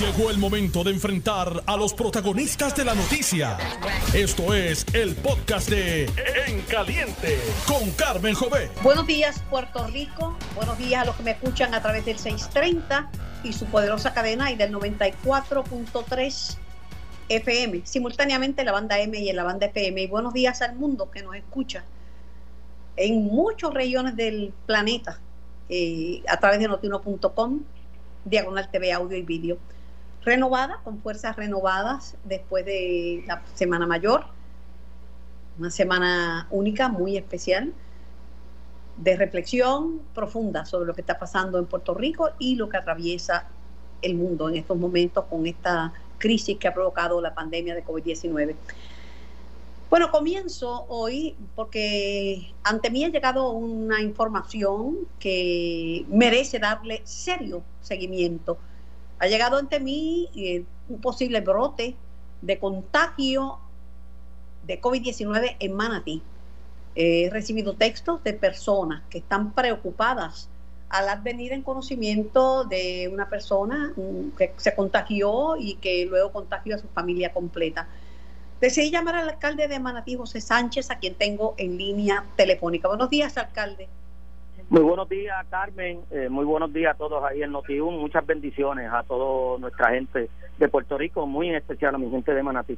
Llegó el momento de enfrentar a los protagonistas de la noticia. Esto es el podcast de En Caliente con Carmen Jové. Buenos días, Puerto Rico. Buenos días a los que me escuchan a través del 630 y su poderosa cadena y del 94.3 FM. Simultáneamente en la banda M y la banda FM. Y buenos días al mundo que nos escucha en muchos regiones del planeta eh, a través de notiuno.com, diagonal TV, audio y vídeo. Renovada, con fuerzas renovadas después de la Semana Mayor, una semana única, muy especial, de reflexión profunda sobre lo que está pasando en Puerto Rico y lo que atraviesa el mundo en estos momentos con esta crisis que ha provocado la pandemia de COVID-19. Bueno, comienzo hoy porque ante mí ha llegado una información que merece darle serio seguimiento. Ha llegado ante mí eh, un posible brote de contagio de COVID-19 en Manatí. He recibido textos de personas que están preocupadas al venir en conocimiento de una persona mm, que se contagió y que luego contagió a su familia completa. Decidí llamar al alcalde de Manatí, José Sánchez, a quien tengo en línea telefónica. Buenos días, alcalde. Muy buenos días, Carmen. Eh, muy buenos días a todos ahí en Notiuno. Muchas bendiciones a toda nuestra gente de Puerto Rico, muy en especial a mi gente de Manatí.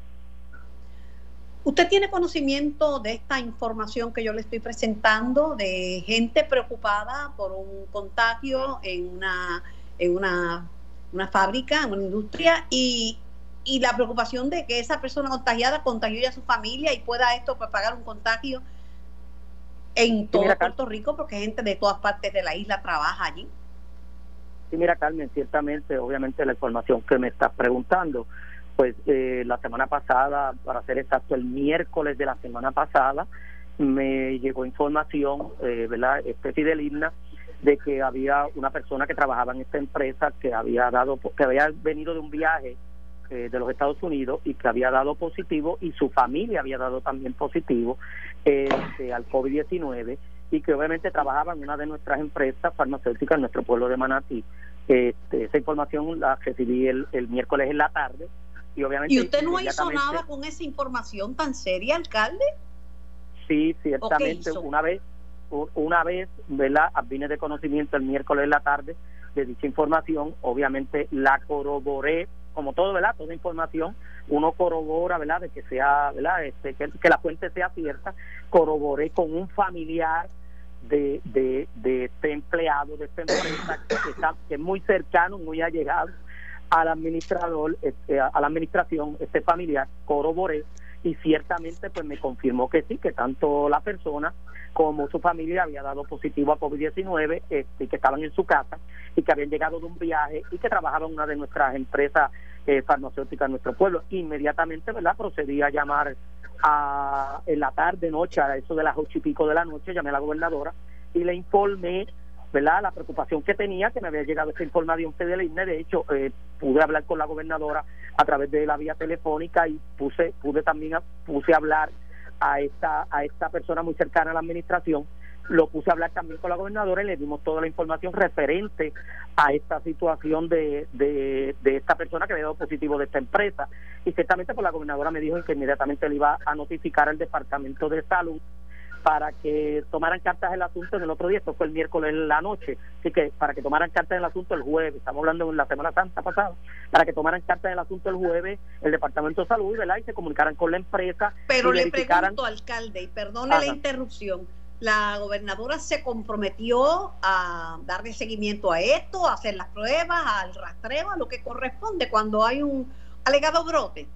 ¿Usted tiene conocimiento de esta información que yo le estoy presentando, de gente preocupada por un contagio en una, en una, una fábrica, en una industria, y, y la preocupación de que esa persona contagiada contagió a su familia y pueda esto pagar un contagio en todo Puerto Rico porque gente de todas partes de la isla trabaja allí. Sí, mira Carmen, ciertamente, obviamente la información que me estás preguntando, pues eh, la semana pasada, para ser exacto, el miércoles de la semana pasada, me llegó información, eh, ¿verdad? Este fidelina de que había una persona que trabajaba en esta empresa que había dado, que había venido de un viaje eh, de los Estados Unidos y que había dado positivo y su familia había dado también positivo este, al COVID-19 y que obviamente trabajaba en una de nuestras empresas farmacéuticas en nuestro pueblo de Manatí. Este, esa información la recibí el, el miércoles en la tarde y obviamente... ¿Y usted no hizo nada con esa información tan seria, alcalde? Sí, ciertamente, una vez una vez, ¿verdad? Vine de conocimiento el miércoles en la tarde de dicha información, obviamente la corroboré como todo, ¿verdad? Toda información, uno corrobora, ¿verdad? De que sea, ¿verdad? Este, que, la fuente sea cierta. Corroboré con un familiar de, de, de este empleado, de esta empresa, que, está, que es muy cercano, muy allegado al administrador, este, a la administración, este familiar, corroboré y ciertamente pues me confirmó que sí, que tanto la persona como su familia había dado positivo a COVID-19 este, que estaban en su casa y que habían llegado de un viaje y que trabajaban en una de nuestras empresas eh, farmacéuticas en nuestro pueblo. Inmediatamente, ¿verdad? Procedí a llamar a, en la tarde, noche, a eso de las ocho y pico de la noche, llamé a la gobernadora y le informé ¿verdad? La preocupación que tenía, que me había llegado esta información fideligna, de hecho, eh, pude hablar con la gobernadora a través de la vía telefónica y puse, pude también, puse a hablar a esta, a esta persona muy cercana a la administración, lo puse a hablar también con la gobernadora y le dimos toda la información referente a esta situación de, de, de esta persona que había dado positivo de esta empresa. Y ciertamente pues la gobernadora me dijo que inmediatamente le iba a notificar al Departamento de Salud para que tomaran cartas del asunto en el otro día, esto fue el miércoles en la noche, así que para que tomaran cartas del asunto el jueves, estamos hablando en la Semana Santa pasada, para que tomaran cartas del asunto el jueves el Departamento de Salud, ¿verdad? Y se comunicaran con la empresa. Pero le pregunto, alcalde, y perdone la interrupción, la gobernadora se comprometió a darle seguimiento a esto, a hacer las pruebas, al rastreo, a lo que corresponde cuando hay un alegado brote.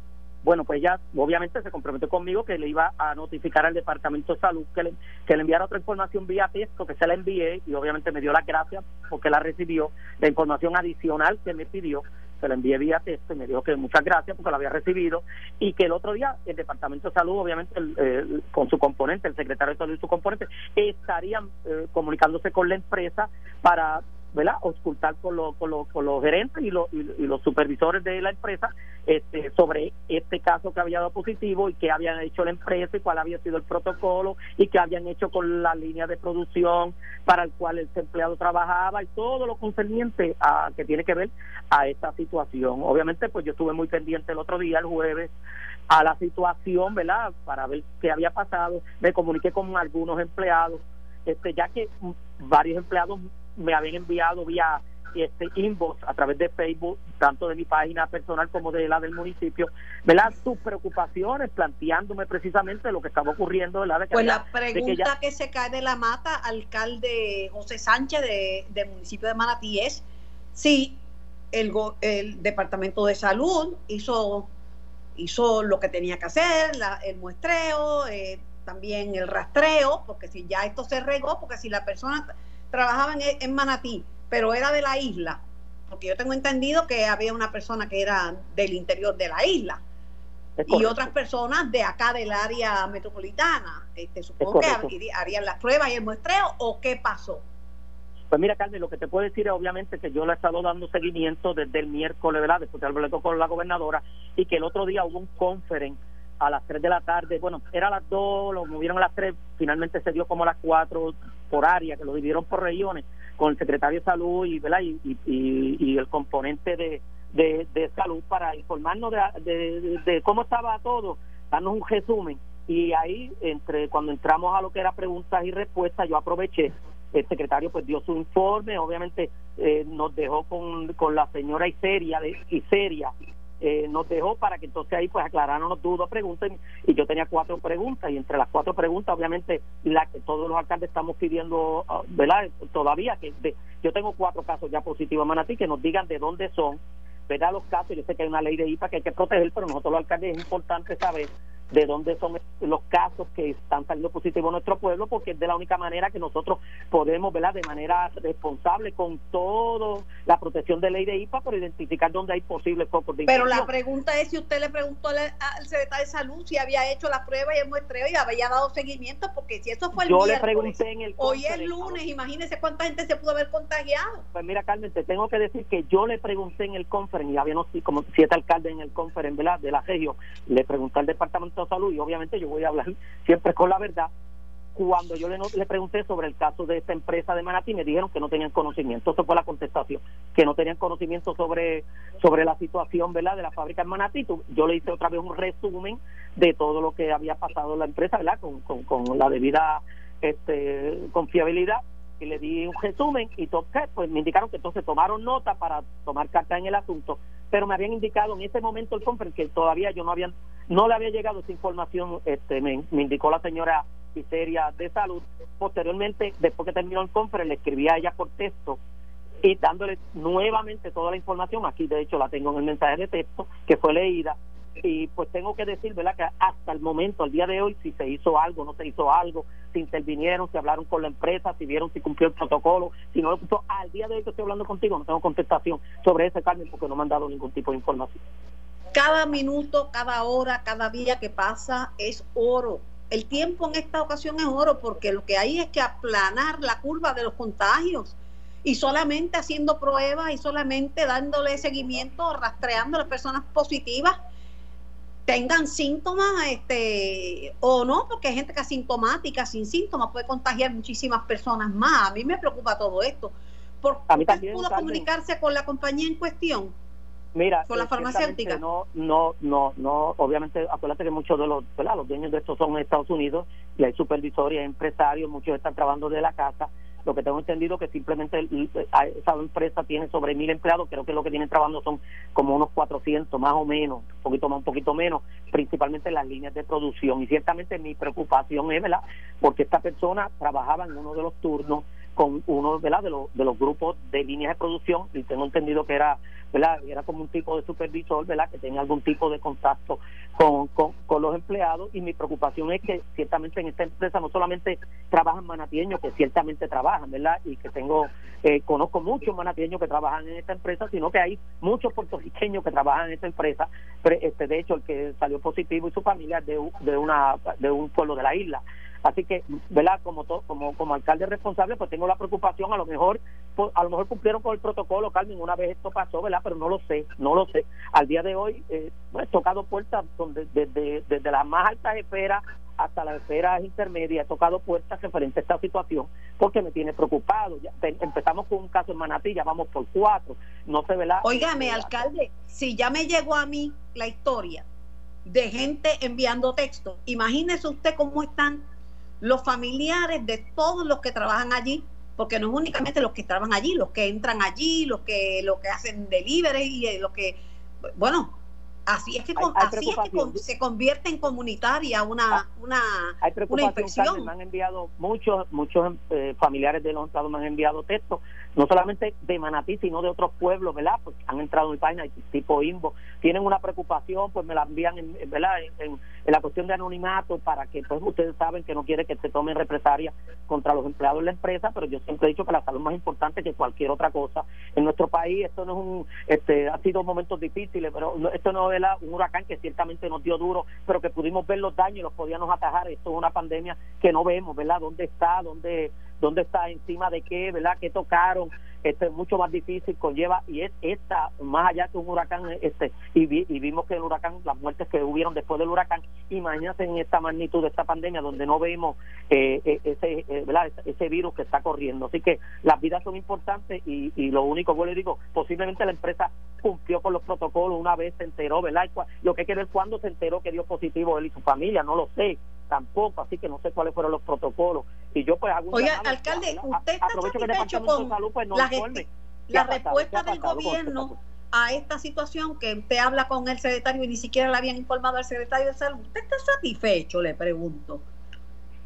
Bueno, pues ya obviamente se comprometió conmigo que le iba a notificar al Departamento de Salud que le, que le enviara otra información vía texto, que se la envié y obviamente me dio las gracias porque la recibió, la información adicional que me pidió, se la envié vía texto y me dijo que muchas gracias porque la había recibido y que el otro día el Departamento de Salud, obviamente con su componente, el secretario de Salud y su componente, estarían eh, comunicándose con la empresa para ¿verdad? ocultar con, los con, con los gerentes y los, y, los supervisores de la empresa este, sobre este caso que había dado positivo y qué habían hecho la empresa y cuál había sido el protocolo y qué habían hecho con la línea de producción para el cual el empleado trabajaba y todo lo concerniente a que tiene que ver a esta situación. Obviamente, pues yo estuve muy pendiente el otro día, el jueves, a la situación, ¿verdad? Para ver qué había pasado. Me comuniqué con algunos empleados, este, ya que varios empleados me habían enviado vía este inbox a través de Facebook, tanto de mi página personal como de la del municipio, ¿verdad? Sus preocupaciones, planteándome precisamente lo que estaba ocurriendo, ¿verdad? pues la pregunta que, se cae de la mata, alcalde José Sánchez de, del municipio de Manatí, es si el, el Departamento de Salud hizo hizo lo que tenía que hacer, el muestreo, eh, también el rastreo, porque si ya esto se regó, porque si la persona trabajaba en, Manatí, pero era de la isla, porque yo tengo entendido que había una persona que era del interior de la isla y otras personas de acá del área metropolitana. Este, supongo que harían las pruebas y el muestreo o qué pasó. Pues mira, Carmen, lo que te puedo decir es obviamente que yo le he estado dando seguimiento desde el miércoles, ¿verdad? Después de hablé con la gobernadora y que el otro día hubo un conference a las 3 de la tarde, bueno, era a las 2, lo movieron a las 3, finalmente se dio como a las 4 por área, que lo dividieron por regiones, con el secretario de salud y, ¿verdad? y, y, el componente de, de, salud para informarnos de, de, cómo estaba todo, darnos un resumen. Y ahí, entre cuando entramos a lo que era preguntas y respuestas, yo aproveché el secretario pues dio su informe, obviamente eh, nos dejó con, con la señora Iseria, de Iseria eh, nos dejó para que entonces ahí pues aclararan los dudas, preguntas y yo tenía cuatro preguntas y entre las cuatro preguntas obviamente la que todos los alcaldes estamos pidiendo, ah, ¿verdad? Todavía que yo tengo cuatro casos ya positivos Manatí que nos digan de dónde son, ¿verdad? Los casos, yo sé que hay una ley de IPA que hay que proteger, pero nosotros los alcaldes es importante saber de dónde son los casos que están saliendo positivos en nuestro pueblo, porque es de la única manera que nosotros podemos, ¿verdad?, de manera responsable con toda la protección de ley de IPA, por identificar dónde hay posibles focos de Pero la pregunta es si usted le preguntó al, secretario de Salud si había hecho la prueba y el muestreo y había dado seguimiento, porque si eso fue el Yo le pregunté en el Hoy es lunes, imagínese cuánta gente se pudo haber contagiado. Pues mira, Carmen, te tengo que decir que yo le pregunté en el conference, y había no, como siete alcaldes en el conference, ¿verdad?, de la región, le pregunté al departamento Salud y obviamente yo voy a hablar siempre con la verdad. Cuando yo le, pregunté sobre el caso de esta empresa de Manatí, me dijeron que no tenían conocimiento. Esa fue la contestación, que no tenían conocimiento sobre, sobre la situación ¿verdad? de la fábrica en Manatí. Yo le hice otra vez un resumen de todo lo que había pasado en la empresa, ¿verdad? Con, con, con la debida este, confiabilidad y le di un resumen y pues me indicaron que entonces tomaron nota para tomar carta en el asunto, pero me habían indicado en ese momento el conference que todavía yo no habían no le había llegado esa información, este me, indicó la señora Piseria de Salud. Posteriormente, después que terminó el conference, le escribí a ella por texto y dándole nuevamente toda la información, aquí de hecho la tengo en el mensaje de texto, que fue leída, y pues tengo que decir, ¿verdad? Que hasta el momento, al día de hoy, si se hizo algo, no se hizo algo, si intervinieron, si hablaron con la empresa, si vieron si cumplió el protocolo, si no lo cumplió, al día de hoy que estoy hablando contigo, no tengo contestación sobre ese cambio porque no me han dado ningún tipo de información. Cada minuto, cada hora, cada día que pasa es oro. El tiempo en esta ocasión es oro porque lo que hay es que aplanar la curva de los contagios y solamente haciendo pruebas y solamente dándole seguimiento, rastreando a las personas positivas tengan síntomas este o no, porque hay gente que asintomática, sin síntomas, puede contagiar muchísimas personas más. A mí me preocupa todo esto. ¿Por qué pudo comunicarse con la compañía en cuestión? Mira, con la farmacéutica. No, no, no, no. Obviamente, acuérdate que muchos de los, los dueños de estos son en Estados Unidos y hay supervisores, empresarios, muchos están trabajando de la casa lo que tengo entendido que simplemente esa empresa tiene sobre mil empleados, creo que lo que tienen trabajando son como unos 400 más o menos, un poquito más, un poquito menos, principalmente en las líneas de producción. Y ciertamente mi preocupación es, ¿verdad? Porque esta persona trabajaba en uno de los turnos con uno ¿verdad? De, los, de los grupos de líneas de producción y tengo entendido que era ¿verdad? era como un tipo de supervisor ¿verdad? que tenía algún tipo de contacto con, con, los empleados y mi preocupación es que ciertamente en esta empresa no solamente trabajan manatieños que ciertamente trabajan ¿verdad? y que tengo eh, conozco muchos manatieños que trabajan en esta empresa sino que hay muchos puertorriqueños que trabajan en esta empresa pero este de hecho el que salió positivo y su familia de, de una de un pueblo de la isla Así que, ¿verdad? Como, como, como alcalde responsable, pues tengo la preocupación, a lo mejor pues, a lo mejor cumplieron con el protocolo, Carmen, una vez esto pasó, ¿verdad? Pero no lo sé, no lo sé. Al día de hoy, eh, pues, he tocado puertas donde, desde, desde las más altas esferas hasta las esferas intermedias, he tocado puertas referente a esta situación porque me tiene preocupado. Ya, empezamos con un caso en Manatí, ya vamos por cuatro. No se ve la. Óigame, alcalde, si ya me llegó a mí la historia de gente enviando textos, imagínese usted cómo están los familiares de todos los que trabajan allí, porque no es únicamente los que trabajan allí, los que entran allí, los que, los que hacen delivery y eh, los que, bueno, Así es que, así es que se convierte en comunitaria una, ah, una, hay una infección. me han enviado muchos, muchos eh, familiares de los estados me han enviado textos, no solamente de Manatí, sino de otros pueblos, ¿verdad? Pues han entrado en mi página tipo INVO, tienen una preocupación, pues me la envían, en, ¿verdad? En, la cuestión de anonimato para que, pues ustedes saben que no quiere que se tomen represalias contra los empleados de la empresa, pero yo siempre he dicho que la salud es más importante que cualquier otra cosa. En nuestro país esto no es un, este, ha sido momentos difíciles, pero esto no un huracán que ciertamente nos dio duro, pero que pudimos ver los daños y los podíamos atajar. Esto es una pandemia que no vemos, ¿verdad? ¿Dónde está? ¿Dónde, dónde está? ¿Encima de qué? ¿Verdad? ¿Qué tocaron? este es mucho más difícil, conlleva, y es esta, más allá que un huracán, este y, y vimos que el huracán, las muertes que hubieron después del huracán, imagínate en esta magnitud de esta pandemia donde no vemos eh, eh, ese, eh, ese virus que está corriendo. Así que las vidas son importantes y, y lo único que le digo, posiblemente la empresa cumplió con los protocolos una vez se enteró, ¿verdad? Lo que hay que ver cuándo se enteró que dio positivo él y su familia, no lo sé tampoco, así que no sé cuáles fueron los protocolos. Y yo pues hago un Oiga, alcalde, ¿usted está satisfecho con Salud, pues, no la, la respuesta del gobierno a esta situación que usted habla con el secretario y ni siquiera le habían informado al secretario de salud? ¿Usted está satisfecho, le pregunto?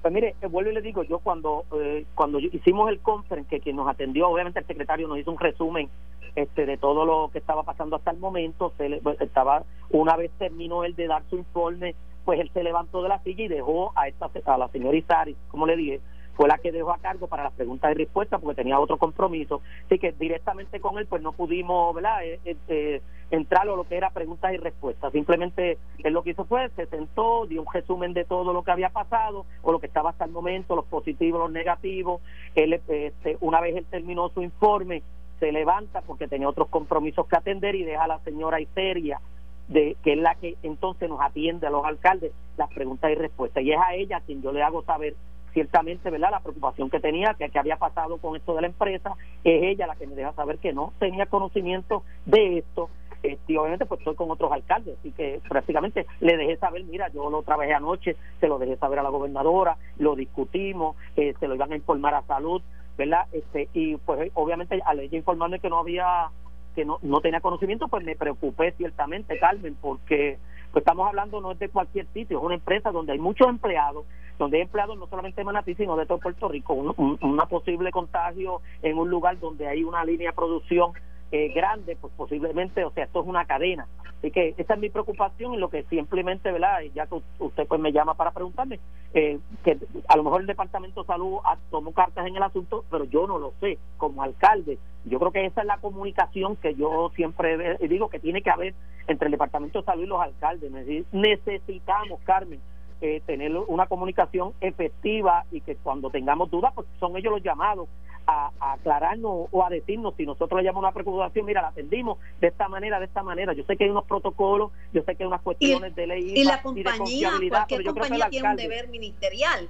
Pues mire, eh, vuelvo y le digo, yo cuando eh, cuando hicimos el conference, que quien nos atendió, obviamente el secretario nos hizo un resumen este de todo lo que estaba pasando hasta el momento, se le, pues, estaba una vez terminó él de dar su informe pues él se levantó de la silla y dejó a esta a la señora Isari, como le dije, fue la que dejó a cargo para las preguntas y respuestas porque tenía otro compromiso. Así que directamente con él pues no pudimos ¿verdad? Eh, eh, eh, entrar a lo que era preguntas y respuestas. Simplemente él lo que hizo fue, se sentó, dio un resumen de todo lo que había pasado o lo que estaba hasta el momento, los positivos, los negativos. Él, este, una vez él terminó su informe, se levanta porque tenía otros compromisos que atender y deja a la señora Iseria de que es la que entonces nos atiende a los alcaldes las preguntas y respuestas. Y es a ella quien yo le hago saber ciertamente verdad la preocupación que tenía que, que había pasado con esto de la empresa. Es ella la que me deja saber que no tenía conocimiento de esto. Este, y obviamente pues estoy con otros alcaldes. Así que prácticamente le dejé saber mira yo lo trabajé anoche se lo dejé saber a la gobernadora lo discutimos eh, se lo iban a informar a salud verdad este y pues obviamente al ella informarme que no había que no, no tenía conocimiento, pues me preocupé ciertamente, Carmen, porque pues estamos hablando no es de cualquier sitio, es una empresa donde hay muchos empleados, donde hay empleados no solamente de Manatí, sino de todo Puerto Rico, un, una posible contagio en un lugar donde hay una línea de producción eh, grande, pues posiblemente, o sea, esto es una cadena. Así que esa es mi preocupación y lo que simplemente, ¿verdad? Ya que usted pues me llama para preguntarme, eh, que a lo mejor el Departamento de Salud tomó cartas en el asunto, pero yo no lo sé como alcalde. Yo creo que esa es la comunicación que yo siempre digo que tiene que haber entre el Departamento de Salud y los alcaldes. Necesitamos, Carmen, eh, tener una comunicación efectiva y que cuando tengamos dudas, pues son ellos los llamados a, aclararnos o a decirnos si nosotros le llamamos una preocupación, mira, la atendimos de esta manera, de esta manera. Yo sé que hay unos protocolos, yo sé que hay unas cuestiones de ley y la compañía, cualquier compañía tiene un deber ministerial.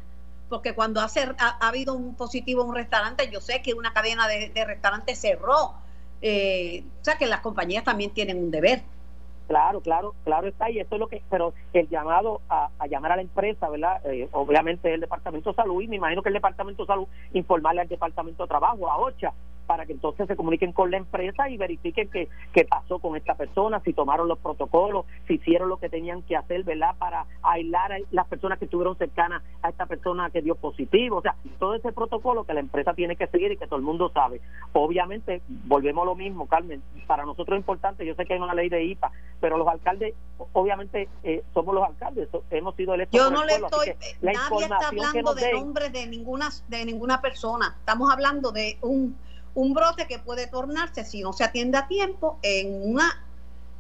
Porque cuando ha, ha, habido un positivo en un restaurante, yo sé que una cadena de, restaurantes cerró. Eh, o sea que las compañías también tienen un deber. Claro, claro, claro está, y esto es lo que, pero el llamado a, llamar a la empresa, ¿verdad? Eh, obviamente el Departamento de Salud, y me imagino que el Departamento de Salud informarle al Departamento de Trabajo, a OCHA, para que entonces se comuniquen con la empresa y verifiquen qué, qué pasó con esta persona, si tomaron los protocolos, si hicieron lo que tenían que hacer, ¿verdad? Para aislar a las personas que estuvieron cercanas a esta persona que dio positivo. O sea, todo ese protocolo que la empresa tiene que seguir y que todo el mundo sabe. Obviamente, volvemos a lo mismo, Carmen. Para nosotros es importante, yo sé que hay una ley de IPA, pero los alcaldes, obviamente, eh, somos los alcaldes, hemos sido electos. Yo no le estoy, nadie está hablando de nombre de ninguna, de ninguna persona. Estamos hablando de un un brote que puede tornarse, si no se atiende a tiempo, en una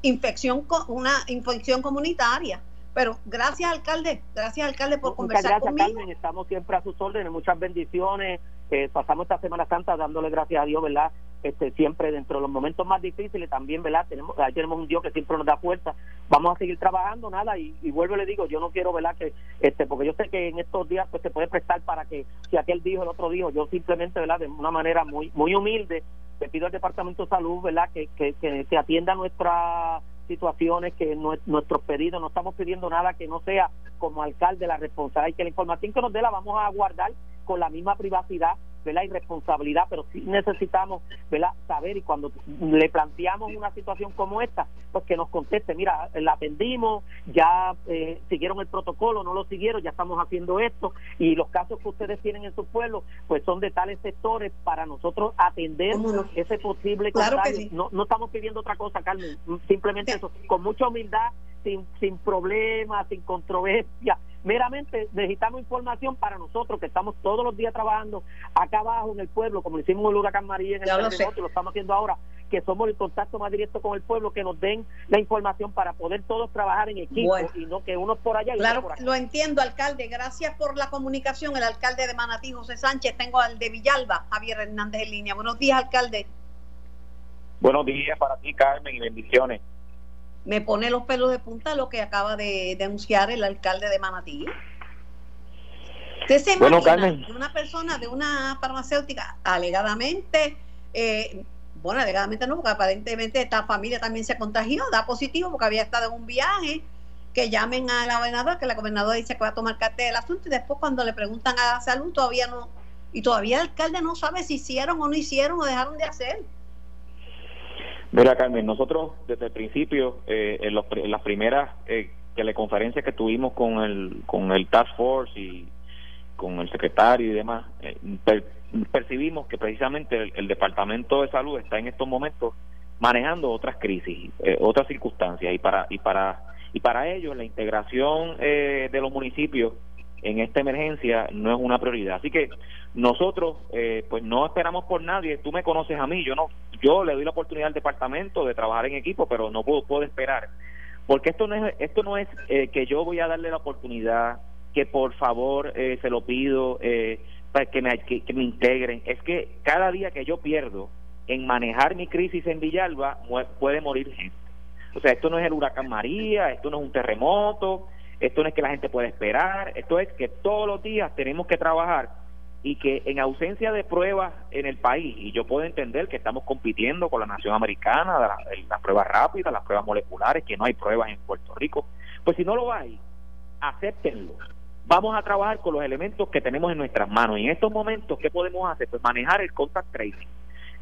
infección, una infección comunitaria. Pero gracias, alcalde, gracias, alcalde, por conversar gracias, Carmen, estamos siempre a sus órdenes, muchas bendiciones. Eh, pasamos esta Semana Santa dándole gracias a Dios, ¿verdad? Este, siempre dentro de los momentos más difíciles también, ¿verdad? Tenemos, ahí tenemos un Dios que siempre nos da fuerza. Vamos a seguir trabajando, nada, y, vuelvo y le digo, yo no quiero, ¿verdad? Que, este, porque yo sé que en estos días pues se puede prestar para que si aquel dijo, el otro dijo, yo simplemente, ¿verdad? De una manera muy muy humilde, le pido al Departamento de Salud, ¿verdad? Que, que, que, que atienda nuestra situaciones que nuestros pedidos, no estamos pidiendo nada que no sea como alcalde la responsabilidad y que la información que nos dé la vamos a guardar con la misma privacidad ¿verdad? y responsabilidad, pero sí necesitamos ¿verdad? saber y cuando le planteamos una situación como esta, pues que nos conteste, mira, la atendimos, ya eh, siguieron el protocolo, no lo siguieron, ya estamos haciendo esto y los casos que ustedes tienen en su pueblo, pues son de tales sectores para nosotros atender ese posible claro no, no estamos pidiendo otra cosa, Carmen, simplemente eso, con mucha humildad, sin, sin problemas, sin controversia, meramente necesitamos información para nosotros que estamos todos los días trabajando acá abajo en el pueblo, como lo hicimos en el huracán María en el terremoto, lo, lo estamos haciendo ahora, que somos el contacto más directo con el pueblo, que nos den la información para poder todos trabajar en equipo y no que uno por allá y claro, por acá. Lo entiendo, alcalde. Gracias por la comunicación. El alcalde de Manatí, José Sánchez. Tengo al de Villalba, Javier Hernández en línea. Buenos días, alcalde. Buenos días para ti, Carmen, y bendiciones me pone los pelos de punta lo que acaba de denunciar el alcalde de Manatí. Usted se bueno, imagina una persona de una farmacéutica alegadamente, eh, bueno, alegadamente no, porque aparentemente esta familia también se contagió, da positivo porque había estado en un viaje, que llamen a la gobernadora, que la gobernadora dice que va a tomar carta del asunto y después cuando le preguntan a la salud todavía no, y todavía el alcalde no sabe si hicieron o no hicieron o dejaron de hacer. Mira, Carmen, nosotros desde el principio, eh, en, las primeras eh, teleconferencias que tuvimos con el, con el Task Force y con el secretario y demás, eh, percibimos que precisamente el, Departamento de Salud está en estos momentos manejando otras crisis, eh, otras circunstancias. Y para y para y para ello la integración de los municipios en esta emergencia no es una prioridad. Así que nosotros eh, pues no esperamos por nadie. Tú me conoces a mí, yo no, yo le doy la oportunidad al departamento de trabajar en equipo, pero no puedo, puedo esperar, porque esto no es esto no es eh, que yo voy a darle la oportunidad, que por favor eh, se lo pido para que me que, me integren. Es que cada día que yo pierdo en manejar mi crisis en Villalba puede morir gente. O sea, esto no es el huracán María, esto no es un terremoto, esto no es que la gente pueda esperar, esto es que todos los días tenemos que trabajar y que en ausencia de pruebas en el país, y yo puedo entender que estamos compitiendo con la nación americana, las pruebas rápidas, las pruebas moleculares, que no hay pruebas en Puerto Rico, pues si no lo hay, acéptenlo. Vamos a trabajar con los elementos que tenemos en nuestras manos. Y en estos momentos, ¿qué podemos hacer? Pues manejar el contact tracing,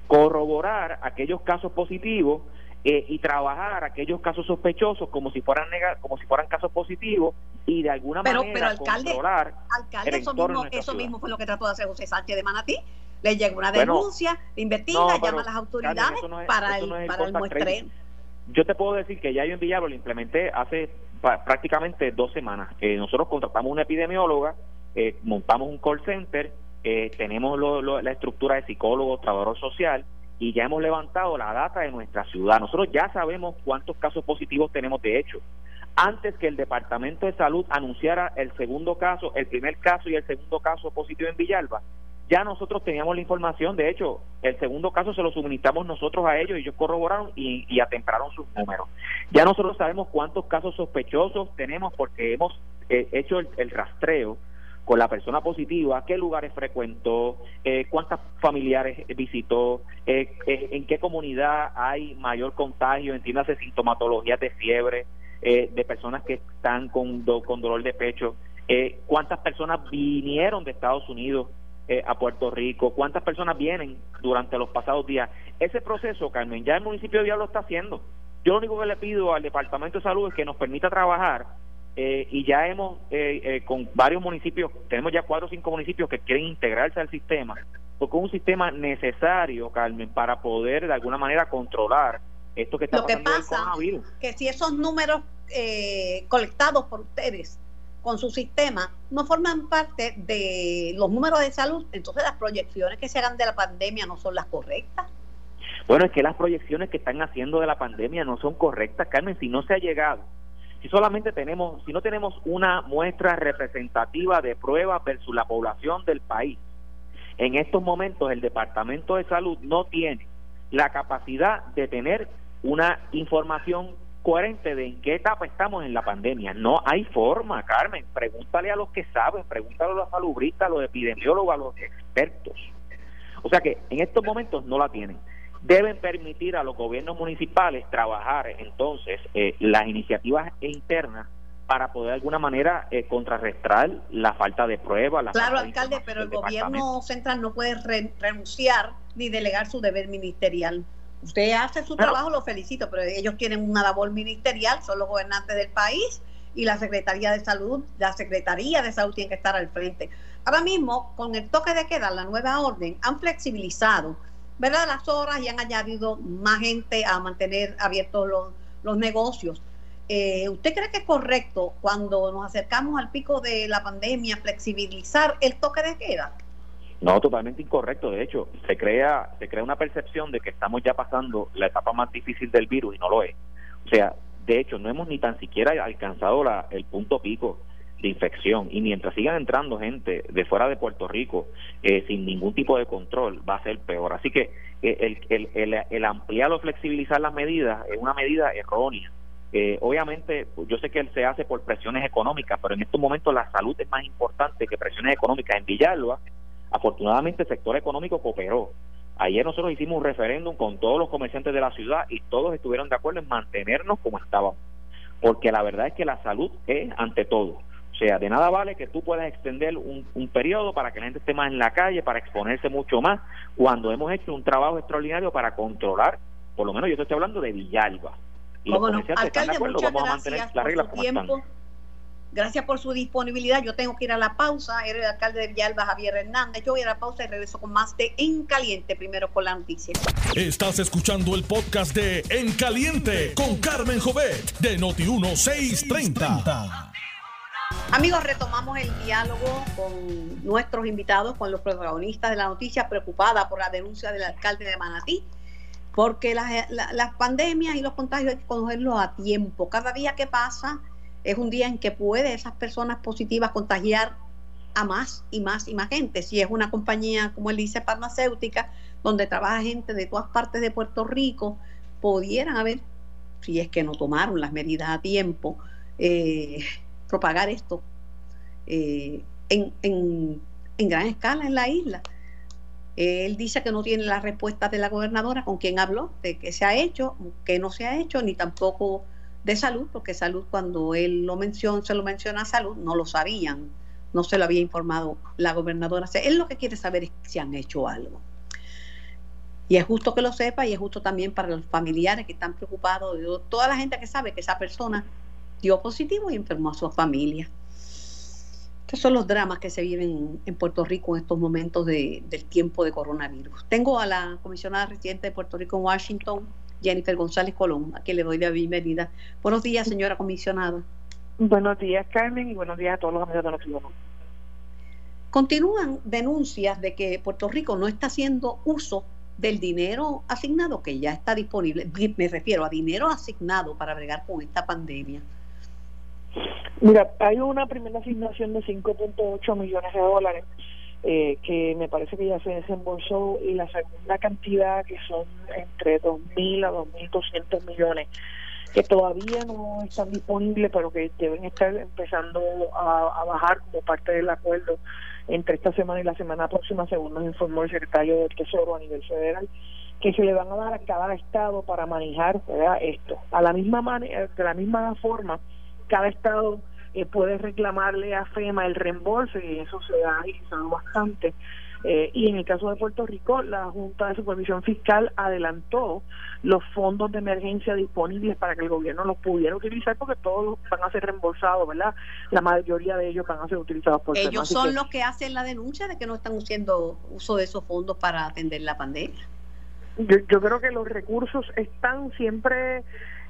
corroborar aquellos casos positivos eh, y trabajar aquellos casos sospechosos como si fueran como si fueran casos positivos y de alguna manera pero alcalde, controlar alcalde, eso, mismo, eso mismo fue lo que trató de hacer José Sánchez de Manatí le llega una denuncia, investiga, llama a las autoridades para, el, para el muestreo. Yo te puedo decir que ya yo en Villalba lo implementé hace prácticamente dos semanas. Eh, nosotros contratamos una epidemióloga, eh, montamos un call center, eh, tenemos la estructura de psicólogo, trabajador social, y ya hemos levantado la data de nuestra ciudad. Nosotros ya sabemos cuántos casos positivos tenemos de hecho. Antes que el Departamento de Salud anunciara el segundo caso, el primer caso y el segundo caso positivo en Villalba, ya nosotros teníamos la información. De hecho, el segundo caso se lo suministramos nosotros a ellos y ellos corroboraron y, y sus números. Ya nosotros sabemos cuántos casos sospechosos tenemos porque hemos eh, hecho el rastreo con la persona positiva, qué lugares frecuentó, eh, cuántas familiares visitó, eh, eh, en qué comunidad hay mayor contagio, entiéndase sintomatologías de fiebre, de personas que están con, con dolor de pecho, cuántas personas vinieron de Estados Unidos a Puerto Rico, cuántas personas vienen durante los pasados días. Ese proceso, Carmen, ya el municipio de lo está haciendo. Yo lo único que le pido al Departamento de Salud es que nos permita trabajar eh, y ya hemos, eh, eh, con varios municipios, tenemos ya cuatro o cinco municipios que quieren integrarse al sistema, porque es un sistema necesario, Carmen, para poder de alguna manera controlar esto que está Lo que pasa que si esos números colectados por ustedes con su sistema no forman parte de los números de salud, entonces las proyecciones que se hagan de la pandemia no son las correctas. Bueno, es que las proyecciones que están haciendo de la pandemia no son correctas, Carmen, si no se ha llegado si solamente tenemos, si no tenemos una muestra representativa de pruebas versus la población del país, en estos momentos el Departamento de Salud no tiene la capacidad de tener una información coherente de en qué etapa estamos en la pandemia. No hay forma, Carmen. Pregúntale a los que saben, pregúntale a los salubristas, a los epidemiólogos, a los expertos. O sea que en estos momentos no la tienen. Deben permitir a los gobiernos municipales trabajar entonces eh, las iniciativas internas para poder de alguna manera eh, contrarrestar la falta de pruebas. Claro, alcalde, pero el gobierno central no puede renunciar ni delegar su deber ministerial. Usted hace su trabajo, lo felicito, pero ellos tienen una labor ministerial, son los gobernantes del país y la Secretaría de Salud, la Secretaría de Salud tiene que estar al frente. Ahora mismo, con el toque de queda, la nueva orden, han flexibilizado, ¿verdad? Las horas y han añadido más gente a mantener abiertos los, los negocios. Eh, ¿Usted cree que es correcto cuando nos acercamos al pico de la pandemia flexibilizar el toque de queda? No, totalmente incorrecto. De hecho, se crea, se crea una percepción de que estamos ya pasando la etapa más difícil del virus y no lo es. O sea, de hecho, no hemos ni tan siquiera alcanzado la, el punto pico de infección y mientras sigan entrando gente de fuera de Puerto Rico eh, sin ningún tipo de control va a ser peor. Así que eh, el, el, el, el ampliar o flexibilizar las medidas es una medida errónea. Eh, obviamente, yo sé que se hace por presiones económicas, pero en estos momentos la salud es más importante que presiones económicas. En Villalba, afortunadamente, el sector económico cooperó. Ayer nosotros hicimos un referéndum con todos los comerciantes de la ciudad y todos estuvieron de acuerdo en mantenernos como estábamos. Porque la verdad es que la salud es ante todo. O sea, de nada vale que tú puedas extender un, un, periodo para que la gente esté más en la calle, para exponerse mucho más, cuando hemos hecho un trabajo extraordinario para controlar, por lo menos yo estoy hablando de Villalba. Y los comerciantes están de acuerdo, vamos a mantener las reglas como tiempo. Están. Gracias por su disponibilidad. Yo tengo que ir a la pausa. Era el alcalde de Villalba, Javier Hernández. Yo voy a la pausa y regreso con más de En Caliente, primero con la noticia. Estás escuchando el podcast de En Caliente con Carmen Jovet de Noti1630. Amigos, retomamos el diálogo con nuestros invitados, con los protagonistas de la noticia, preocupada por la denuncia del alcalde de Manatí, porque las, pandemias y los contagios hay que conocerlos a tiempo. Cada día que pasa es un día en que puede esas personas positivas contagiar a más y más y más gente. Si es una compañía, como él dice, farmacéutica, donde trabaja gente de todas partes de Puerto Rico, pudieran haber, si es que no tomaron las medidas a tiempo, eh, propagar esto eh, en, en, en gran escala en la isla. Él dice que no tiene la respuesta de la gobernadora con quien habló, de qué se ha hecho, qué no se ha hecho, ni tampoco de salud, porque salud cuando él lo menciona, se lo menciona a salud, no lo sabían, no se lo había informado la gobernadora. Él lo que quiere saber es si han hecho algo. Y es justo que lo sepa y es justo también para los familiares que están preocupados, toda la gente que sabe que esa persona dio positivo y enfermó a su familia. Estos son los dramas que se viven en Puerto Rico en estos momentos de, del tiempo de coronavirus. Tengo a la comisionada residente de Puerto Rico en Washington, Jennifer González Colón, a quien le doy la bienvenida. Buenos días, señora comisionada. Buenos días, Carmen, y buenos días a todos los amigos de nosotros. Continúan denuncias de que Puerto Rico no está haciendo uso del dinero asignado que ya está disponible. Me refiero a dinero asignado para bregar con esta pandemia. Mira, hay una primera asignación de 5.8 millones de dólares eh, que me parece que ya se desembolsó y la segunda cantidad que son entre 2.000 a 2.200 millones que todavía no están disponibles pero que deben estar empezando a, bajar como parte del acuerdo entre esta semana y la semana próxima según nos informó el secretario del Tesoro a nivel federal que se le van a dar a cada estado para manejar esto. A la misma manera de la misma forma cada estado eh, puede reclamarle a FEMA el reembolso y eso se ha agilizado bastante. Eh, y en el caso de Puerto Rico, la Junta de Supervisión Fiscal adelantó los fondos de emergencia disponibles para que el gobierno los pudiera utilizar porque todos van a ser reembolsados, ¿verdad? La mayoría de ellos van a ser utilizados por Ellos son los que hacen la denuncia de que no están haciendo uso de esos fondos para atender la pandemia. Yo, yo creo que los recursos están siempre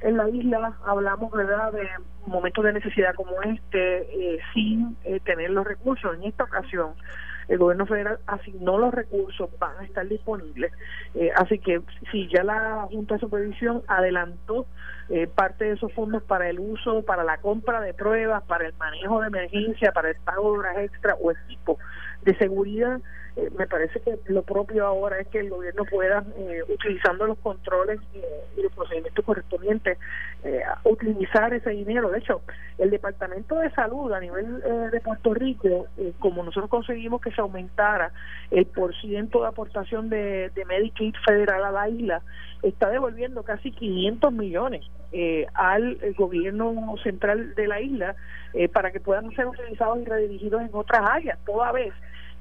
en la isla hablamos verdad de momentos de necesidad como este eh, sin eh, tener los recursos. En esta ocasión el gobierno federal asignó los recursos van a estar disponibles. Eh, así que si ya la junta de supervisión adelantó eh, parte de esos fondos para el uso, para la compra de pruebas, para el manejo de emergencia, para el pago de horas extra o equipo de seguridad eh, me parece que lo propio ahora es que el gobierno pueda, eh, utilizando los controles eh, y los procedimientos correspondientes, utilizar ese dinero. De hecho, el Departamento de Salud a nivel de Puerto Rico, como nosotros conseguimos que se aumentara el porciento de aportación de, de Medicaid federal a la isla, está devolviendo casi 500 millones al gobierno central de la isla para que puedan ser utilizados y redirigidos en otras áreas, toda vez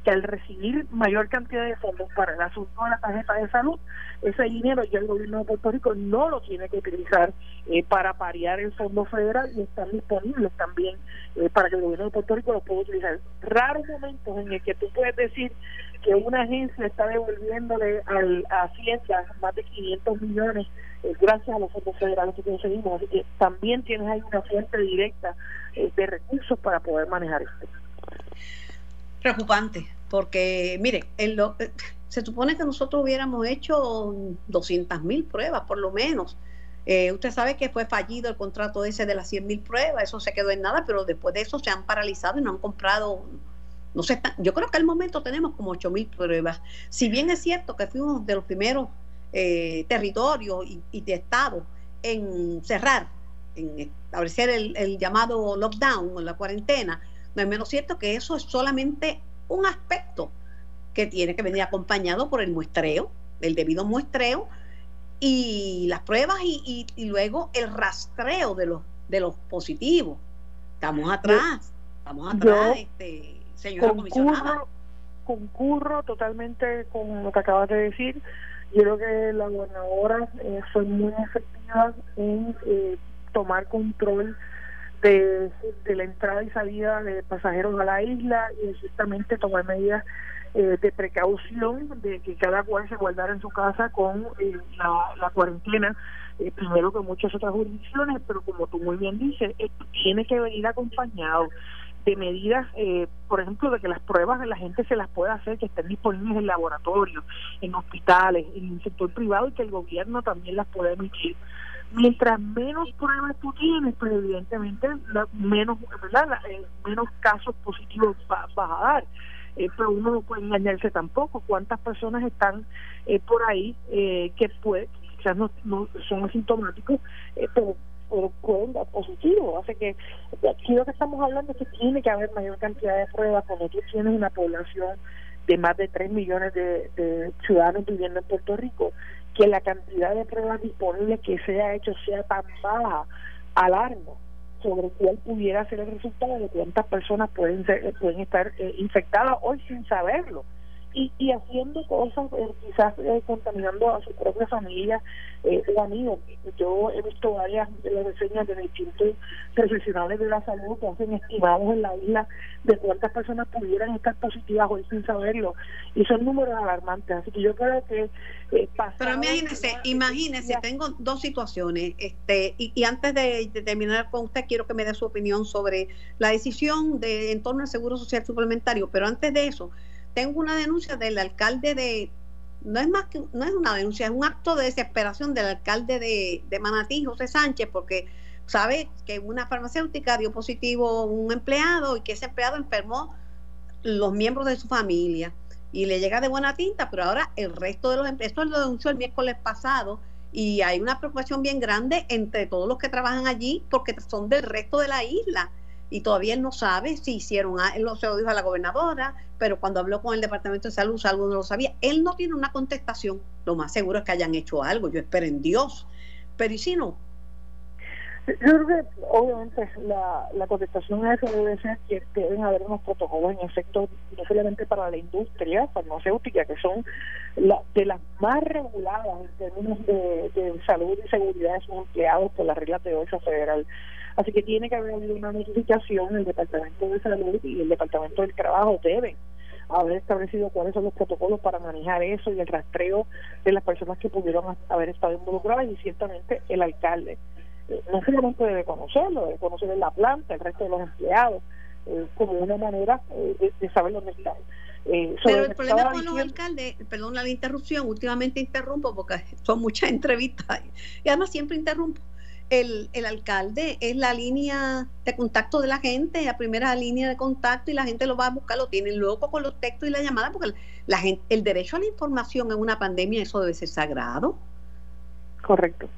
que al recibir mayor cantidad de fondos para el asunto de la tarjeta de salud, ese dinero ya el gobierno de Puerto Rico no lo tiene que utilizar eh, para parear el fondo federal y están disponibles también eh, para que el gobierno de Puerto Rico lo pueda utilizar. Raros momentos en el que tú puedes decir que una agencia está devolviéndole al, a Hacienda más de 500 millones eh, gracias a los fondos federales que conseguimos. Así que también tienes ahí una fuente directa de recursos para poder manejar esto preocupante, porque mire, en lo, eh, se supone que nosotros hubiéramos hecho 200 mil pruebas, por lo menos. Eh, usted sabe que fue fallido el contrato ese de las 100 mil pruebas, eso se quedó en nada, pero después de eso se han paralizado y no han comprado, no sé, yo creo que al momento tenemos como 8 mil pruebas. Si bien es cierto que fuimos de los primeros eh, territorios y, de estado en cerrar, en establecer el, el llamado lockdown o la cuarentena, no es menos cierto que eso es solamente un aspecto que tiene que venir acompañado por el muestreo, el debido muestreo y las pruebas y, luego el rastreo de los de los positivos. Estamos atrás, estamos atrás, este, señora comisionada. Concurro totalmente con lo que acabas de decir. Yo creo que la gobernadora eh, fue muy efectiva en eh, tomar control de, la entrada y salida de pasajeros a la isla y justamente tomar medidas eh, de precaución de que cada cual se guardara en su casa con eh, la, cuarentena, eh, primero que muchas otras jurisdicciones, pero como tú muy bien dices, tiene que venir acompañado de medidas, por ejemplo, de que las pruebas la gente se las pueda hacer, que estén disponibles en laboratorios, en hospitales, en el sector privado y que el gobierno también las pueda emitir mientras menos pruebas tú tienes, pues evidentemente menos, ¿verdad? Eh, menos casos positivos vas a dar. Eh, pero uno no puede engañarse tampoco. ¿Cuántas personas están eh, por ahí que puede, quizás no, son asintomáticos, pero, pueden dar positivo? Así que aquí lo que estamos hablando es que tiene que haber mayor cantidad de pruebas cuando tú tienes una población de más de 3 millones de, de ciudadanos viviendo en Puerto Rico que la cantidad de pruebas disponibles que se ha hecho sea tan baja, alarma sobre cuál pudiera ser el resultado de cuántas personas pueden ser, pueden estar eh, infectadas hoy sin saberlo y, y haciendo cosas, eh, quizás eh, contaminando a su propia familia eh, o amigos. Yo he visto varias de las reseñas de distintos profesionales de la salud que hacen estimados en la isla de cuántas personas pudieran estar positivas hoy sin saberlo. Y son números alarmantes. Así que yo creo que eh, Pero imagínese, imagínese, tengo dos situaciones. este y, y antes de, de, terminar con usted, quiero que me dé su opinión sobre la decisión de en torno al Seguro Social Suplementario. Pero antes de eso, tengo una denuncia del alcalde de, no es más que, no es una denuncia, es un acto de desesperación del alcalde de, Manatí, José Sánchez, porque sabe que una farmacéutica dio positivo un empleado y que ese empleado enfermó los miembros de su familia y le llega de buena tinta, pero ahora el resto de los empleados, esto lo denunció el miércoles pasado y hay una preocupación bien grande entre todos los que trabajan allí porque son del resto de la isla y todavía él no sabe si hicieron, él se lo dijo a la gobernadora, pero cuando habló con el Departamento de Salud, algo no lo sabía. Él no tiene una contestación, lo más seguro es que hayan hecho algo, yo espero en Dios, pero ¿y si no? Yo creo que obviamente la, la contestación a eso debe ser que deben haber unos protocolos en efecto, no solamente para la industria farmacéutica, que son la, de las más reguladas en términos de, salud y seguridad de sus empleados por las reglas de OSA federal, Así que tiene que haber una notificación, el Departamento de Salud y el Departamento del Trabajo deben haber establecido cuáles son los protocolos para manejar eso y el rastreo de las personas que pudieron haber estado involucradas y ciertamente el alcalde. Eh, no solamente debe conocerlo, debe conocer la planta, el resto de los empleados, eh, como una manera eh, de, saber dónde están. Pero el problema con los alcaldes, perdón la interrupción, últimamente interrumpo porque son muchas entrevistas y además siempre interrumpo el, el, alcalde es la línea de contacto de la gente, la primera línea de contacto y la gente lo va a buscar, lo tienen loco con los textos y la llamada, porque la gente, el derecho a la información en una pandemia, eso debe ser sagrado. Correcto.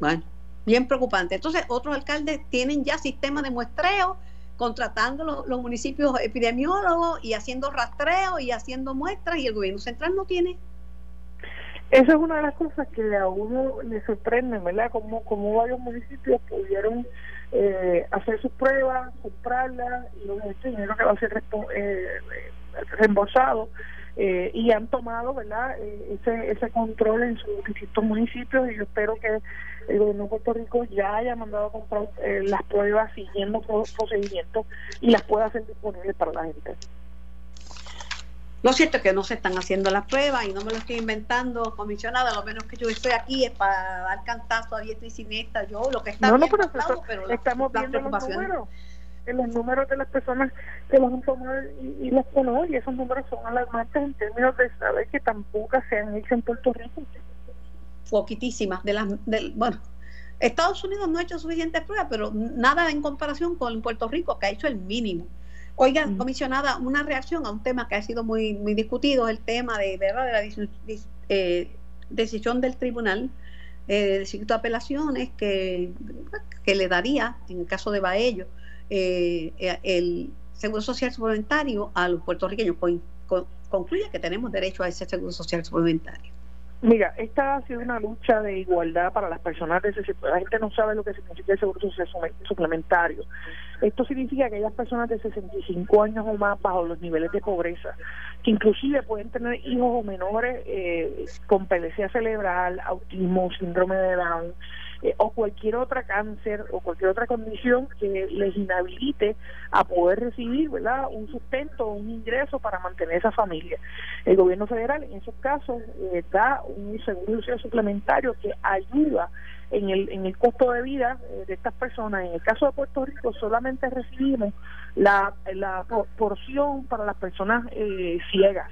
Bueno, bien preocupante. Entonces, otros alcaldes tienen ya sistemas de muestreo, contratando los, los municipios epidemiólogos y haciendo rastreo y haciendo muestras, y el gobierno central no tiene esa es una de las cosas que a uno le sorprende, ¿verdad? Como, como varios municipios pudieron eh, hacer sus pruebas, comprarlas, y obviamente dinero que va a ser eh, reembolsado, eh, y han tomado, ¿verdad? Eh, ese, ese control en sus distintos municipios, y yo espero que el gobierno de Puerto Rico ya haya mandado a comprar las pruebas siguiendo procedimientos y las pueda hacer disponibles para la gente. Lo cierto es que no se están haciendo las pruebas y no me lo estoy inventando, comisionada. Lo menos que yo estoy aquí es para dar cantazo a diestra y siniestra. Yo lo que está no, no, pero, estamos viendo los números, en los números de las personas que los tomado y, y los conocen, y esos números son alarmantes en términos de saber que tampoco se han hecho en Puerto Rico. Poquitísimas. De las, del, bueno, Estados Unidos no ha hecho suficientes pruebas, pero nada en comparación con Puerto Rico, que ha hecho el mínimo. Oiga, comisionada, una reacción a un tema que ha sido muy, muy discutido, el tema de, ¿verdad? de la eh, decisión del tribunal eh, del circuito de apelaciones que, que le daría, en el caso de Baello, eh, eh, el seguro social suplementario a los puertorriqueños. concluye que tenemos derecho a ese seguro social suplementario. Mira, esta ha sido una lucha de igualdad para las personas de La gente no sabe lo que significa el seguro social suplementario. Esto significa que aquellas personas de 65 años o más bajo los niveles de pobreza, que inclusive pueden tener hijos o menores eh, con PLC cerebral, autismo, síndrome de Down, eh, o cualquier otra cáncer o cualquier otra condición que les inhabilite a poder recibir ¿verdad? un sustento o un ingreso para mantener esa familia. El gobierno federal en esos casos eh, da un seguro suplementario que ayuda en el, en el costo de vida eh, de estas personas. En el caso de Puerto Rico solamente recibimos la, la porción para las personas ciegas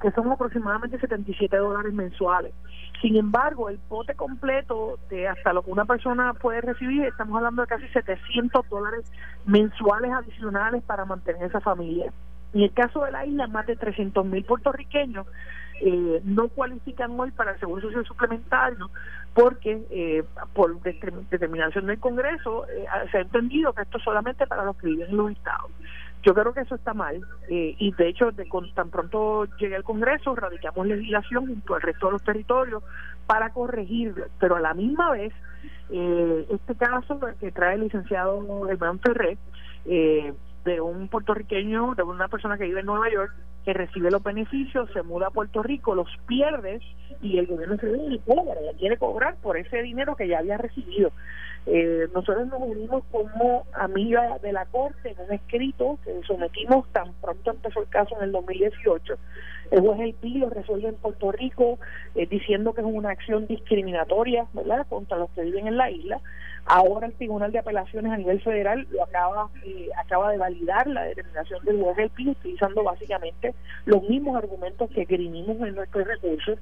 que son aproximadamente 77 dólares mensuales. Sin embargo, el pote completo de hasta lo que una persona puede recibir, estamos hablando de casi 700 dólares mensuales adicionales para mantener esa familia. En el caso de la isla, más de 300 mil puertorriqueños eh, no cualifican hoy para el seguro social suplementario porque eh, por determinación del Congreso eh, se ha entendido que esto es solamente para los que viven en los estados. Yo creo que eso está mal eh, y de hecho de, con, tan pronto llegue al Congreso radicamos legislación junto al resto de los territorios para corregirlo, pero a la misma vez eh, este caso que trae el licenciado Hermano Ferrer de un puertorriqueño, de una persona que vive en Nueva York, que recibe los beneficios, se muda a Puerto Rico, los pierde y el gobierno federal le cobra, le quiere cobrar por ese dinero que ya había recibido. Eh, nosotros nos unimos como amiga de la Corte en un escrito que sometimos tan pronto empezó el caso en el 2018. El juez El Pi lo resuelve en Puerto Rico eh, diciendo que es una acción discriminatoria contra los que viven en la isla. Ahora el Tribunal de Apelaciones a nivel federal lo acaba eh, acaba de validar la determinación del juez El Pi utilizando básicamente los mismos argumentos que grinimos en nuestros recursos.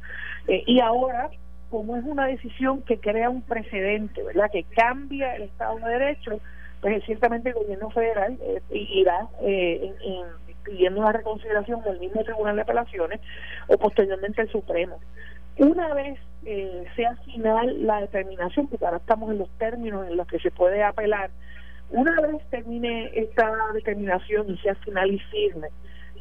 y ahora como es una decisión que crea un precedente, ¿verdad? Que cambia el Estado de Derecho, pues ciertamente el gobierno federal eh, irá eh, pidiendo una reconsideración del mismo Tribunal de Apelaciones o posteriormente el Supremo. Una vez eh, sea final la determinación, porque ahora estamos en los términos en los que se puede apelar, una vez termine esta determinación y sea final y firme,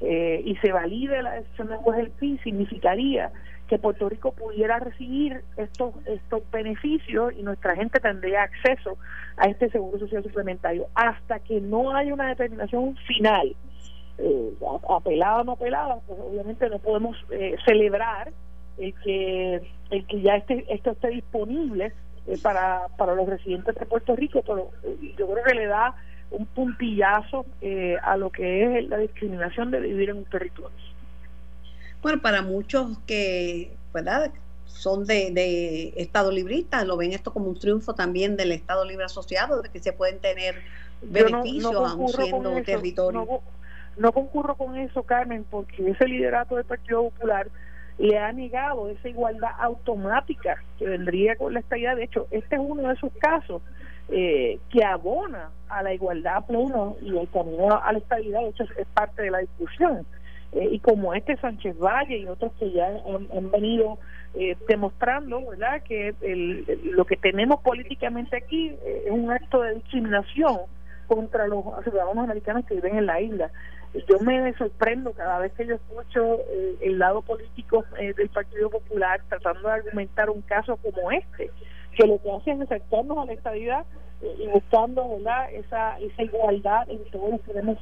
eh, y se valide la decisión del juez del PI, significaría que Puerto Rico pudiera recibir estos estos beneficios y nuestra gente tendría acceso a este seguro social suplementario. Hasta que no haya una determinación final eh, apelada o no apelada pues obviamente no podemos eh, celebrar el que el que ya este, esto esté disponible eh, para para los residentes de Puerto Rico pero eh, yo creo que le da un puntillazo a lo que es la discriminación de vivir en un territorio bueno, para muchos que, ¿verdad? Son de, de Estado librista, lo ven esto como un triunfo también del Estado Libre Asociado, de que se pueden tener beneficios aún siendo territorio. No, concurro con eso, Carmen, porque ese liderato del Partido Popular le ha negado esa igualdad automática que vendría con la estabilidad. De hecho, este es uno de esos casos eh, que abona a la igualdad plena y el camino a la estabilidad. De hecho, es parte de la discusión. Eh, y como este Sánchez Valle y otros que ya han, venido eh, demostrando verdad que lo que tenemos políticamente aquí eh, es un acto de discriminación contra los ciudadanos americanos que viven en la isla yo me sorprendo cada vez que yo escucho el lado político del Partido Popular tratando de argumentar un caso como este que lo que hace es acercarnos a la estabilidad y buscando ¿verdad? esa esa igualdad en todos los problemas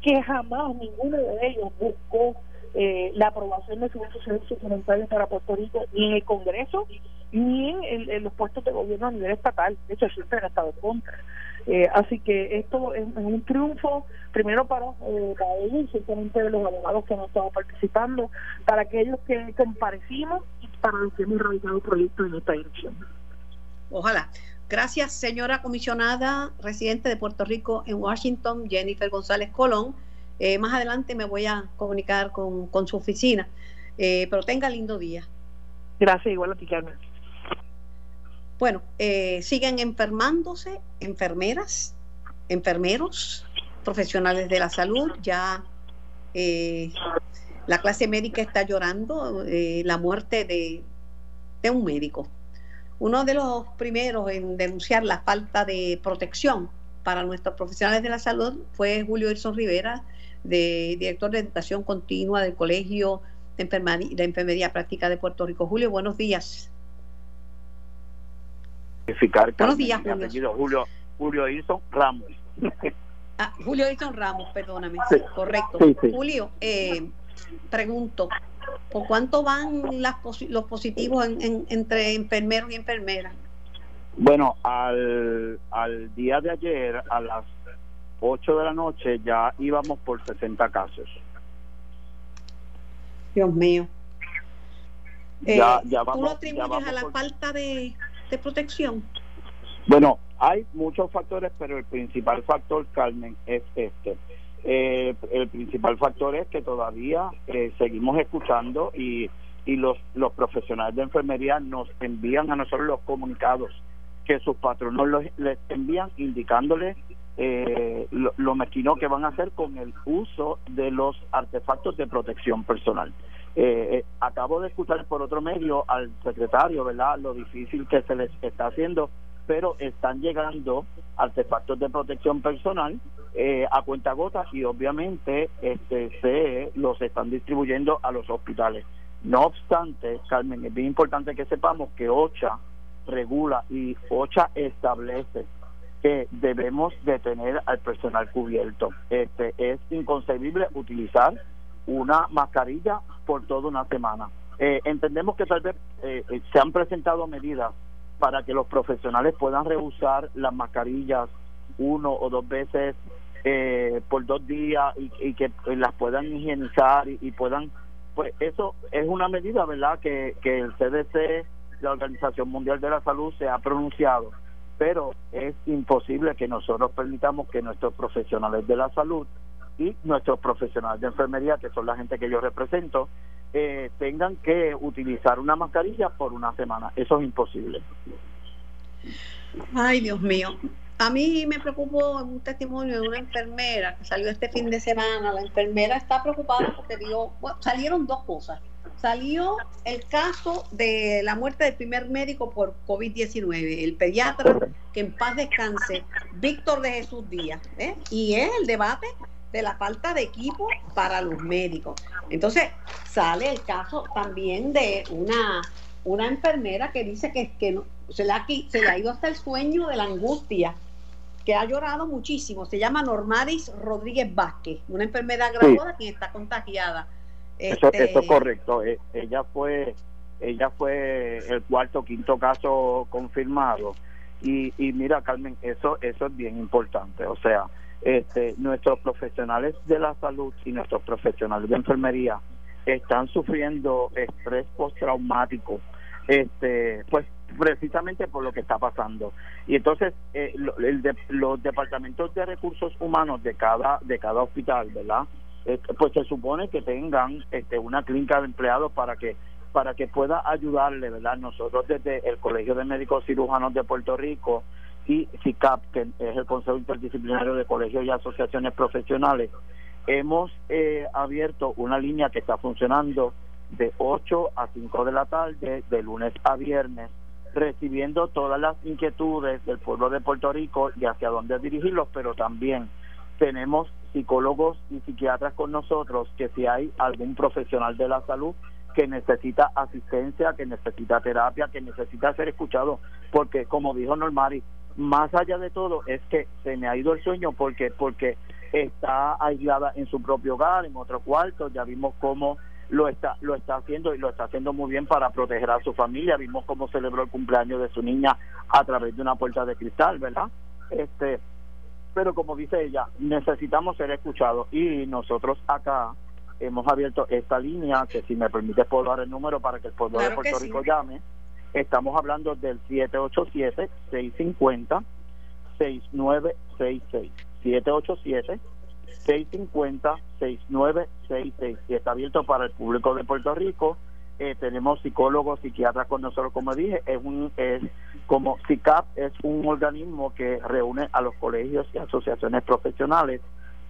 que jamás ninguno de ellos buscó eh, la aprobación de su social suplementario para Puerto Rico, ni en el Congreso, ni en, los puestos de gobierno a nivel estatal. De hecho, siempre han estado en contra. Eh, así que esto es, un triunfo, primero para, eh, para ellos, ciertamente de los abogados que han estado participando, para aquellos que comparecimos y para los que hemos realizado proyectos en esta dirección. Ojalá. Gracias, señora comisionada residente de Puerto Rico en Washington, Jennifer González Colón. Eh, más adelante me voy a comunicar con, su oficina, eh, pero tenga lindo día. Gracias, igual a ti, Carmen. Bueno, eh, siguen enfermándose enfermeras, enfermeros, profesionales de la salud. Ya la clase médica está llorando la muerte de un médico uno de los primeros en denunciar la falta de protección para nuestros profesionales de la salud fue Julio Wilson Rivera, de, director de Educación Continua del Colegio de Enfermería, Práctica de Puerto Rico. Julio, buenos días. buenos días, Julio. Julio, Julio Wilson Ramos. Ah, Julio Wilson Ramos, perdóname. Correcto. Julio, eh, pregunto, ¿Por cuánto van las, los positivos entre enfermeros y enfermeras? Bueno, al, al día de ayer, a las 8 de la noche, ya íbamos por 60 casos. Dios mío. Ya, eh, ¿Tú lo atribuyes a la falta de, de protección? Bueno, hay muchos factores, pero el principal factor, Carmen, es este. Eh, el principal factor es que todavía eh, seguimos escuchando y, y los, los profesionales de enfermería nos envían a nosotros los comunicados que sus patronos los, les envían indicándoles eh, lo, lo, mezquino que van a hacer con el uso de los artefactos de protección personal. Eh, acabo de escuchar por otro medio al secretario, ¿verdad? Lo difícil que se les está haciendo pero están llegando artefactos de protección personal eh, a cuenta gota y obviamente este se los están distribuyendo a los hospitales. No obstante, Carmen, es bien importante que sepamos que OCHA regula y OCHA establece que debemos de tener al personal cubierto. Este es inconcebible utilizar una mascarilla por toda una semana. Eh, entendemos que tal vez eh, se han presentado medidas para que los profesionales puedan rehusar las mascarillas uno o dos veces eh, por dos días y, que las puedan higienizar y, puedan pues eso es una medida verdad que, que el CDC la Organización Mundial de la Salud se ha pronunciado pero es imposible que nosotros permitamos que nuestros profesionales de la salud y nuestros profesionales de enfermería que son la gente que yo represento eh, tengan que utilizar una mascarilla por una semana. Eso es imposible. Ay, Dios mío. A mí me preocupó un testimonio de una enfermera que salió este fin de semana. La enfermera está preocupada porque dio, salieron dos cosas. Salió el caso de la muerte del primer médico por COVID-19, el pediatra, que en paz descanse, Víctor de Jesús Díaz. ¿eh? Y es el debate de la falta de equipo para los médicos. Entonces, sale el caso también de una, una enfermera que dice que, que se, le ha, se le ha ido hasta el sueño de la angustia, que ha llorado muchísimo. Se llama Normaris Rodríguez Vázquez, una enfermera graduada que está contagiada. Eso, este, eso es correcto. E, ella fue ella fue el cuarto quinto caso confirmado y, y mira Carmen eso eso es bien importante o sea este, nuestros profesionales de la salud y nuestros profesionales de enfermería están sufriendo estrés postraumático, este, pues precisamente por lo que está pasando. Y entonces eh, el de, los departamentos de recursos humanos de cada de cada hospital, ¿verdad? Pues se supone que tengan este, una clínica de empleados para que para que pueda ayudarle, ¿verdad? Nosotros desde el Colegio de Médicos Cirujanos de Puerto Rico y CICAP, que es el Consejo Interdisciplinario de Colegios y Asociaciones Profesionales, hemos eh, abierto una línea que está funcionando de 8 a 5 de la tarde, de lunes a viernes, recibiendo todas las inquietudes del pueblo de Puerto Rico y hacia dónde dirigirlos, pero también tenemos psicólogos y psiquiatras con nosotros que si hay algún profesional de la salud que necesita asistencia, que necesita terapia, que necesita ser escuchado, porque como dijo Normari, más allá de todo es que se me ha ido el sueño porque porque está aislada en su propio hogar, en otro cuarto, ya vimos cómo lo está lo está haciendo y lo está haciendo muy bien para proteger a su familia, vimos cómo celebró el cumpleaños de su niña a través de una puerta de cristal, ¿verdad? Este pero como dice ella, necesitamos ser escuchados y nosotros acá hemos abierto esta línea, que si me permite puedo dar el número para que el pueblo de Puerto Rico llame. Estamos hablando del 787-650-6966. 787-650-6966. Y está abierto para el público de Puerto Rico. Eh, tenemos psicólogos, psiquiatras con nosotros, como dije, es un es como CICAP es un organismo que reúne a los colegios y asociaciones profesionales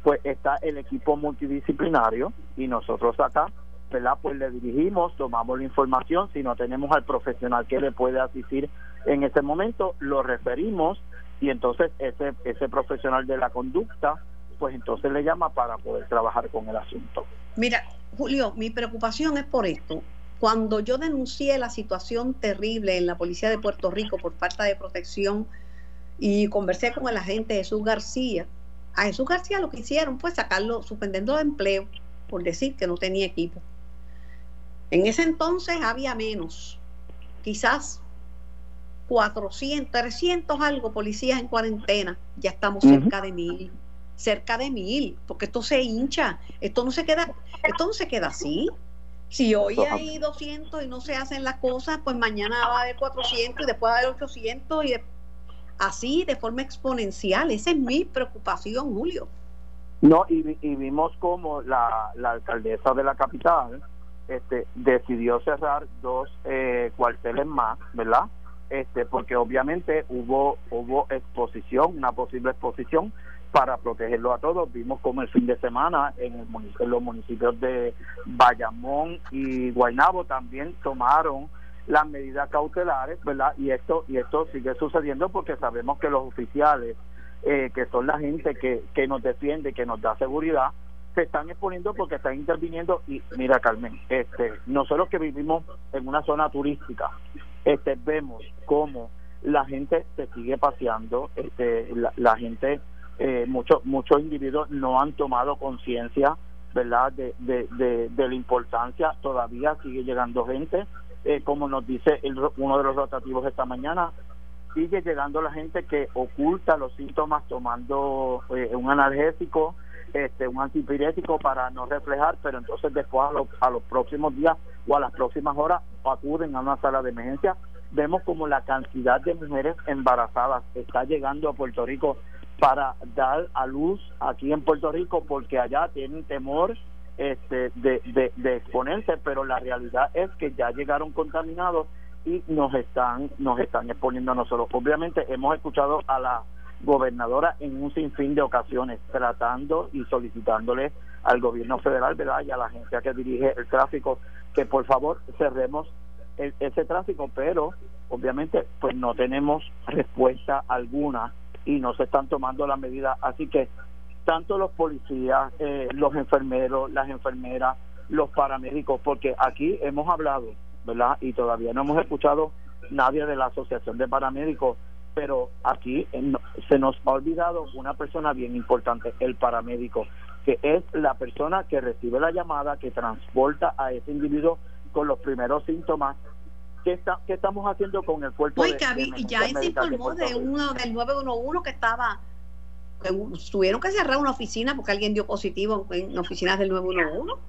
pues está el equipo multidisciplinario y nosotros acá, ¿verdad? Pues le dirigimos, tomamos la información, si no tenemos al profesional que le puede asistir en ese momento, lo referimos y entonces ese, ese profesional de la conducta, pues entonces le llama para poder trabajar con el asunto. Mira, Julio, mi preocupación es por esto. Cuando yo denuncié la situación terrible en la policía de Puerto Rico por falta de protección y conversé con el agente Jesús García, a Jesús García lo que hicieron fue sacarlo, suspendiendo de empleo, por decir que no tenía equipo. En ese entonces había menos, quizás 400, 300 algo policías en cuarentena, ya estamos cerca de mil, cerca de mil, porque esto se hincha, esto no se queda, esto no se queda así. Si hoy hay 200 y no se hacen las cosas, pues mañana va a haber 400 y después va a haber 800 y después así de forma exponencial. Esa es mi preocupación, Julio. No, y, vimos como la, alcaldesa de la capital este, decidió cerrar dos eh, cuarteles más, ¿verdad? Este, porque obviamente hubo hubo exposición, una posible exposición para protegerlo a todos. Vimos como el fin de semana en, el, los municipios de Bayamón y Guaynabo también tomaron las medidas cautelares, ¿verdad? Y esto y esto sigue sucediendo porque sabemos que los oficiales, eh, que son la gente que, que nos defiende, que nos da seguridad, se están exponiendo porque están interviniendo y mira Carmen, este nosotros que vivimos en una zona turística, este vemos cómo la gente se sigue paseando, este la, gente eh, muchos muchos individuos no han tomado conciencia, ¿verdad? De, de, de, la importancia, todavía sigue llegando gente eh, como nos dice uno de los rotativos esta mañana, sigue llegando la gente que oculta los síntomas tomando eh, un analgésico, este, un antipirético para no reflejar, pero entonces después a, a los próximos días o a las próximas horas acuden a una sala de emergencia. Vemos como la cantidad de mujeres embarazadas está llegando a Puerto Rico para dar a luz aquí en Puerto Rico porque allá tienen temor este, de, de, exponerse, pero la realidad es que ya llegaron contaminados y nos están nos están exponiendo a nosotros. Obviamente hemos escuchado a la gobernadora en un sinfín de ocasiones tratando y solicitándole al gobierno federal, ¿verdad? Y a la agencia que dirige el tráfico que por favor cerremos ese tráfico, pero obviamente pues no tenemos respuesta alguna y no se están tomando las medidas, así que tanto los policías, eh, los enfermeros, las enfermeras, los paramédicos, porque aquí hemos hablado, ¿verdad? Y todavía no hemos escuchado nadie de la Asociación de Paramédicos, pero aquí se nos ha olvidado una persona bien importante, el paramédico, que es la persona que recibe la llamada, que transporta a ese individuo con los primeros síntomas. ¿Qué, está, qué estamos haciendo con el cuerpo? de, ya se informó de uno del 911 que estaba tuvieron que cerrar una oficina porque alguien dio positivo en, oficinas del 911.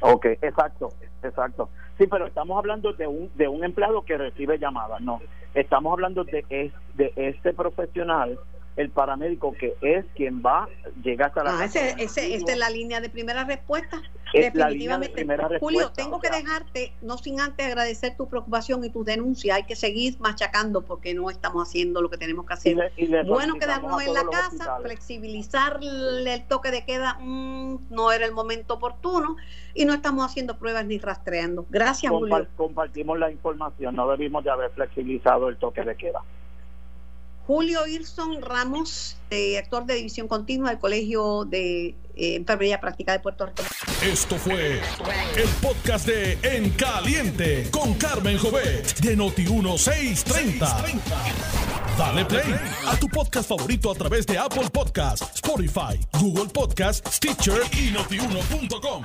Ok, exacto, exacto. Sí, pero estamos hablando de un, de un empleado que recibe llamadas, no. Estamos hablando de, de este profesional el paramédico que es quien va llega hasta la ah, ese, ese, esta es la línea de primera respuesta definitivamente. Julio tengo que dejarte no sin antes agradecer tu preocupación y tu denuncia hay que seguir machacando porque no estamos haciendo lo que tenemos que hacer. Bueno quedarnos en la casa flexibilizarle el toque de queda mm, no era el momento oportuno y no estamos haciendo pruebas ni rastreando. Gracias Julio. compartimos la información no debimos de haber flexibilizado el toque de queda Julio Irson Ramos, eh, actor de división continua del Colegio de eh, Enfermería Práctica de Puerto Rico. Esto fue el podcast de En Caliente con Carmen Jovet de Noti1630. Dale play a tu podcast favorito a través de Apple Podcasts, Spotify, Google Podcasts, Stitcher y notiuno.com.